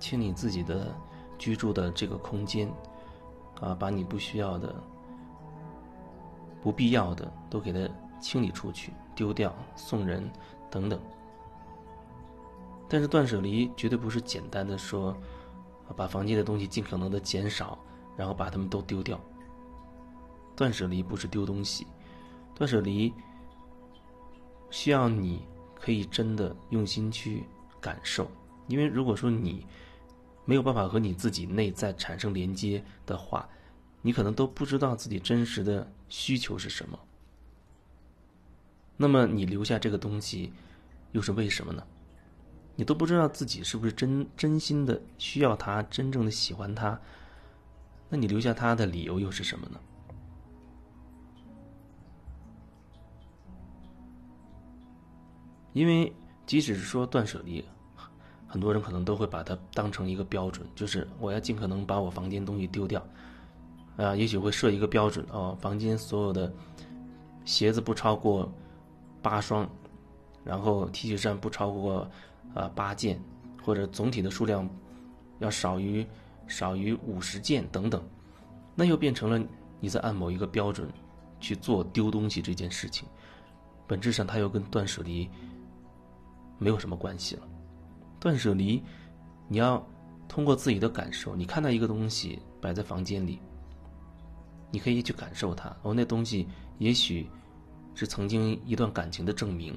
清理自己的居住的这个空间，啊，把你不需要的、不必要的都给它清理出去，丢掉、送人等等。但是断舍离绝对不是简单的说，把房间的东西尽可能的减少，然后把它们都丢掉。断舍离不是丢东西，断舍离需要你可以真的用心去感受，因为如果说你没有办法和你自己内在产生连接的话，你可能都不知道自己真实的需求是什么。那么你留下这个东西，又是为什么呢？你都不知道自己是不是真真心的需要它，真正的喜欢它，那你留下它的理由又是什么呢？因为即使是说断舍离，很多人可能都会把它当成一个标准，就是我要尽可能把我房间东西丢掉，啊，也许会设一个标准哦，房间所有的鞋子不超过八双，然后 T 恤衫不超过。啊，八件，或者总体的数量要少于少于五十件等等，那又变成了你在按某一个标准去做丢东西这件事情，本质上它又跟断舍离没有什么关系了。断舍离，你要通过自己的感受，你看到一个东西摆在房间里，你可以去感受它。哦，那东西也许是曾经一段感情的证明，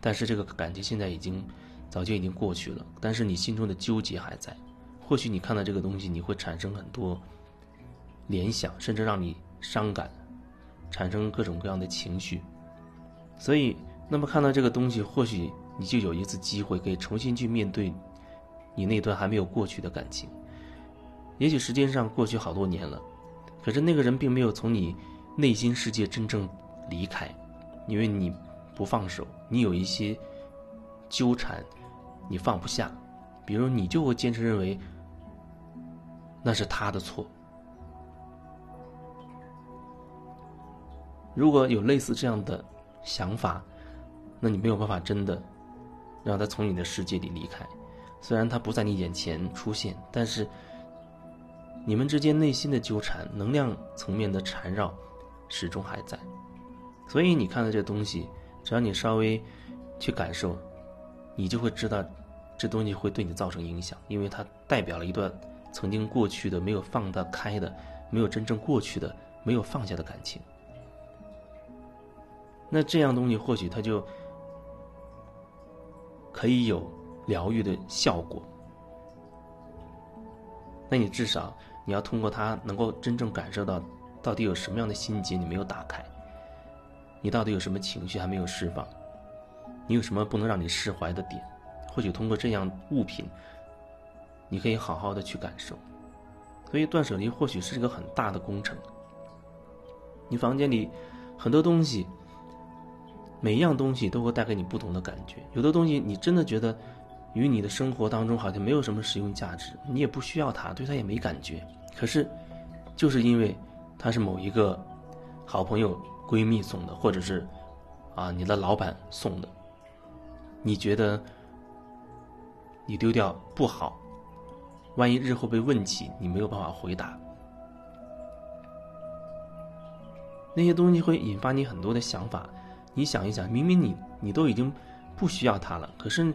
但是这个感情现在已经。早就已经过去了，但是你心中的纠结还在。或许你看到这个东西，你会产生很多联想，甚至让你伤感，产生各种各样的情绪。所以，那么看到这个东西，或许你就有一次机会可以重新去面对你那段还没有过去的感情。也许时间上过去好多年了，可是那个人并没有从你内心世界真正离开，因为你不放手，你有一些纠缠。你放不下，比如你就会坚持认为那是他的错。如果有类似这样的想法，那你没有办法真的让他从你的世界里离开。虽然他不在你眼前出现，但是你们之间内心的纠缠、能量层面的缠绕始终还在。所以你看到这东西，只要你稍微去感受，你就会知道。这东西会对你造成影响，因为它代表了一段曾经过去的、没有放得开的、没有真正过去的、没有放下的感情。那这样东西或许它就可以有疗愈的效果。那你至少你要通过它，能够真正感受到到底有什么样的心结你没有打开，你到底有什么情绪还没有释放，你有什么不能让你释怀的点。或许通过这样物品，你可以好好的去感受。所以断舍离或许是一个很大的工程。你房间里很多东西，每一样东西都会带给你不同的感觉。有的东西你真的觉得与你的生活当中好像没有什么实用价值，你也不需要它，对它也没感觉。可是就是因为它是某一个好朋友、闺蜜送的，或者是啊你的老板送的，你觉得。你丢掉不好，万一日后被问起，你没有办法回答。那些东西会引发你很多的想法。你想一想，明明你你都已经不需要它了，可是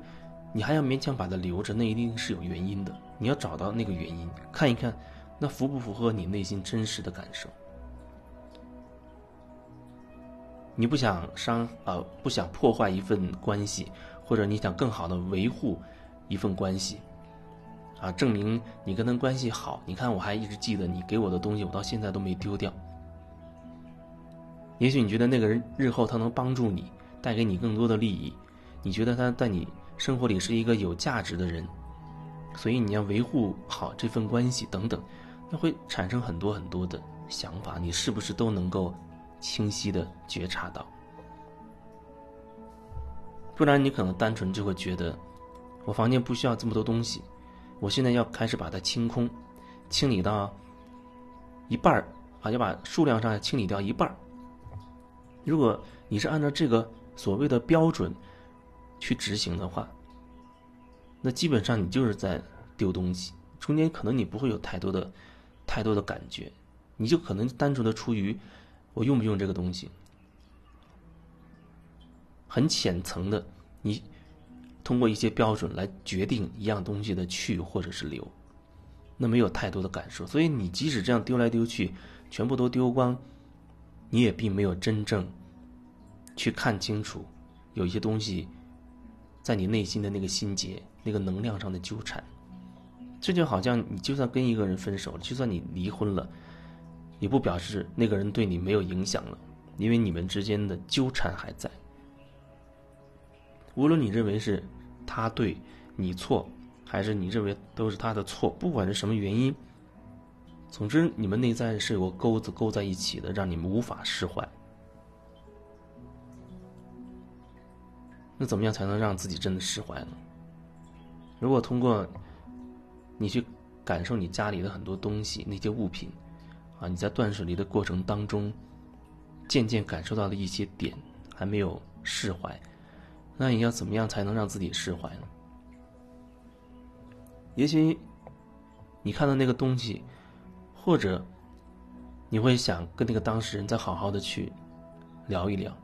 你还要勉强把它留着，那一定是有原因的。你要找到那个原因，看一看那符不符合你内心真实的感受。你不想伤啊，不想破坏一份关系，或者你想更好的维护。一份关系，啊，证明你跟他关系好。你看，我还一直记得你给我的东西，我到现在都没丢掉。也许你觉得那个人日后他能帮助你，带给你更多的利益，你觉得他在你生活里是一个有价值的人，所以你要维护好这份关系等等，那会产生很多很多的想法，你是不是都能够清晰的觉察到？不然你可能单纯就会觉得。我房间不需要这么多东西，我现在要开始把它清空，清理到一半儿啊，要把数量上清理掉一半儿。如果你是按照这个所谓的标准去执行的话，那基本上你就是在丢东西，中间可能你不会有太多的太多的感觉，你就可能单纯的出于我用不用这个东西，很浅层的你通过一些标准来决定一样东西的去或者是留，那没有太多的感受，所以你即使这样丢来丢去，全部都丢光，你也并没有真正去看清楚有一些东西在你内心的那个心结。那个能量上的纠缠，这就好像你就算跟一个人分手，就算你离婚了，也不表示那个人对你没有影响了，因为你们之间的纠缠还在。无论你认为是他对你错，还是你认为都是他的错，不管是什么原因，总之你们内在是有个钩子勾在一起的，让你们无法释怀。那怎么样才能让自己真的释怀呢？如果通过你去感受你家里的很多东西、那些物品，啊，你在断舍离的过程当中，渐渐感受到的一些点还没有释怀，那你要怎么样才能让自己释怀呢？也许你看到那个东西，或者你会想跟那个当事人再好好的去聊一聊，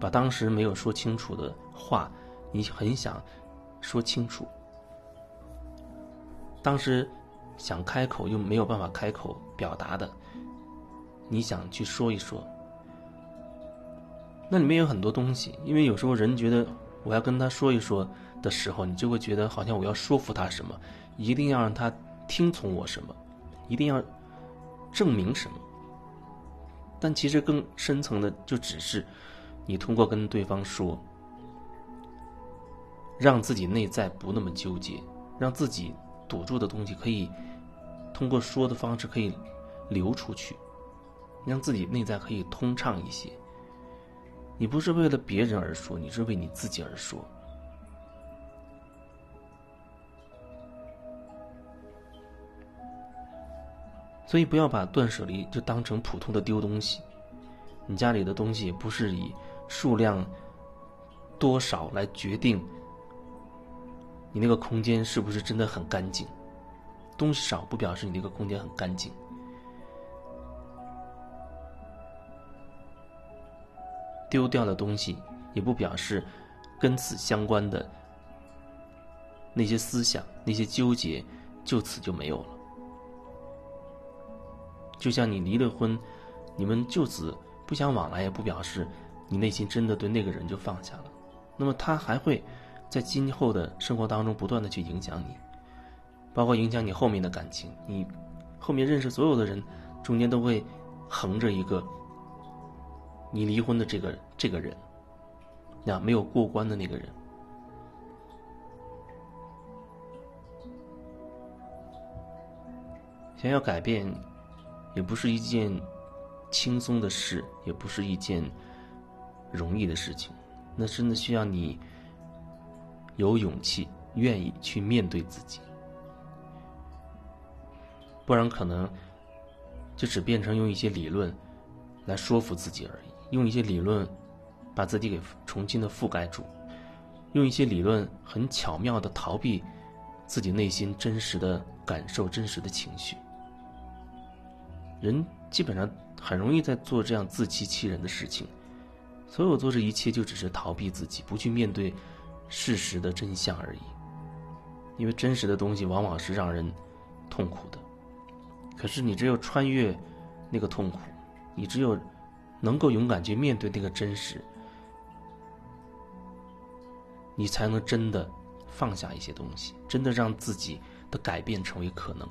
把当时没有说清楚的话，你很想说清楚。当时想开口又没有办法开口表达的，你想去说一说，那里面有很多东西。因为有时候人觉得我要跟他说一说的时候，你就会觉得好像我要说服他什么，一定要让他听从我什么，一定要证明什么。但其实更深层的，就只是你通过跟对方说，让自己内在不那么纠结，让自己。堵住的东西可以通过说的方式可以流出去，让自己内在可以通畅一些。你不是为了别人而说，你是为你自己而说。所以不要把断舍离就当成普通的丢东西。你家里的东西不是以数量多少来决定。你那个空间是不是真的很干净？东西少不表示你那个空间很干净。丢掉的东西也不表示跟此相关的那些思想、那些纠结就此就没有了。就像你离了婚，你们就此不相往来，也不表示你内心真的对那个人就放下了。那么他还会。在今后的生活当中，不断的去影响你，包括影响你后面的感情。你后面认识所有的人，中间都会横着一个你离婚的这个这个人，那没有过关的那个人。想要改变，也不是一件轻松的事，也不是一件容易的事情，那真的需要你。有勇气，愿意去面对自己，不然可能就只变成用一些理论来说服自己而已，用一些理论把自己给重新的覆盖住，用一些理论很巧妙的逃避自己内心真实的感受、真实的情绪。人基本上很容易在做这样自欺欺人的事情，所有做这一切就只是逃避自己，不去面对。事实的真相而已，因为真实的东西往往是让人痛苦的。可是你只有穿越那个痛苦，你只有能够勇敢去面对那个真实，你才能真的放下一些东西，真的让自己的改变成为可能。